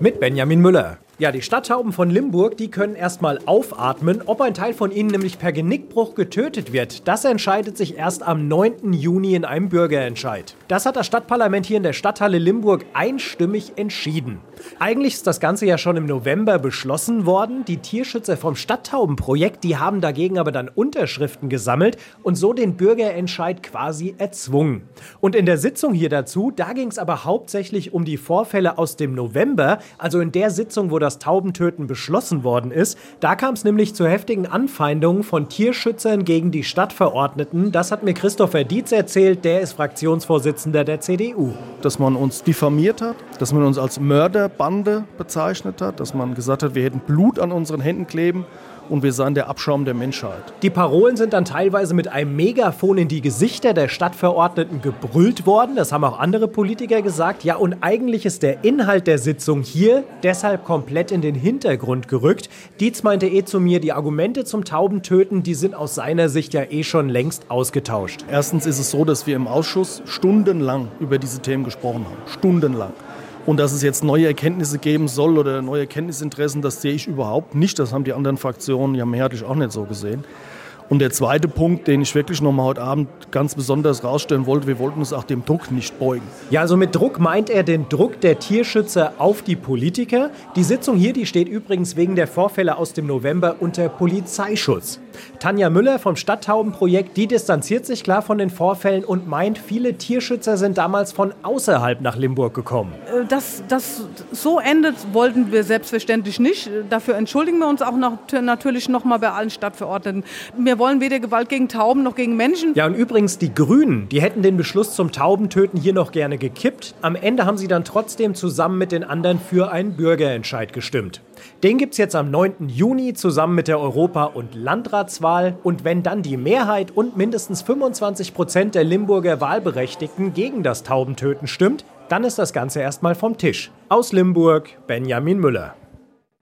Mit Benjamin Müller. Ja, die Stadttauben von Limburg, die können erstmal aufatmen. Ob ein Teil von ihnen nämlich per Genickbruch getötet wird, das entscheidet sich erst am 9. Juni in einem Bürgerentscheid. Das hat das Stadtparlament hier in der Stadthalle Limburg einstimmig entschieden. Eigentlich ist das Ganze ja schon im November beschlossen worden. Die Tierschützer vom Stadttaubenprojekt, die haben dagegen aber dann Unterschriften gesammelt und so den Bürgerentscheid quasi erzwungen. Und in der Sitzung hier dazu, da ging es aber hauptsächlich um die Vorfälle aus dem November, also in der Sitzung, wo das Taubentöten beschlossen worden ist. Da kam es nämlich zu heftigen Anfeindungen von Tierschützern gegen die Stadtverordneten. Das hat mir Christopher Dietz erzählt, der ist Fraktionsvorsitzender der CDU. Dass man uns diffamiert hat, dass man uns als Mörderbande bezeichnet hat, dass man gesagt hat, wir hätten Blut an unseren Händen kleben und wir seien der Abschaum der Menschheit. Die Parolen sind dann teilweise mit einem Megafon in die Gesichter der Stadtverordneten gebrüllt worden. Das haben auch andere Politiker gesagt. Ja, und eigentlich ist der Inhalt der Sitzung hier deshalb komplett in den Hintergrund gerückt. Dietz meinte eh zu mir, die Argumente zum Taubentöten, die sind aus seiner Sicht ja eh schon längst ausgetauscht. Erstens ist es so, dass wir im Ausschuss stundenlang über diese Themen gesprochen haben. Stundenlang. Und dass es jetzt neue Erkenntnisse geben soll oder neue Erkenntnisinteressen, das sehe ich überhaupt nicht. Das haben die anderen Fraktionen ja mehrheitlich auch nicht so gesehen. Und der zweite Punkt, den ich wirklich noch mal heute Abend ganz besonders rausstellen wollte, wir wollten uns auch dem Druck nicht beugen. Ja, also mit Druck meint er den Druck der Tierschützer auf die Politiker. Die Sitzung hier, die steht übrigens wegen der Vorfälle aus dem November unter Polizeischutz. Tanja Müller vom Stadttaubenprojekt, die distanziert sich klar von den Vorfällen und meint, viele Tierschützer sind damals von außerhalb nach Limburg gekommen. Dass das so endet, wollten wir selbstverständlich nicht. Dafür entschuldigen wir uns auch noch, natürlich noch mal bei allen Stadtverordneten. Wir wollen weder Gewalt gegen Tauben noch gegen Menschen. Ja, und übrigens, die Grünen, die hätten den Beschluss zum Taubentöten hier noch gerne gekippt. Am Ende haben sie dann trotzdem zusammen mit den anderen für einen Bürgerentscheid gestimmt. Den gibt es jetzt am 9. Juni zusammen mit der Europa- und Landratswahl. Und wenn dann die Mehrheit und mindestens 25 Prozent der Limburger Wahlberechtigten gegen das Taubentöten stimmt, dann ist das Ganze erstmal vom Tisch. Aus Limburg, Benjamin Müller.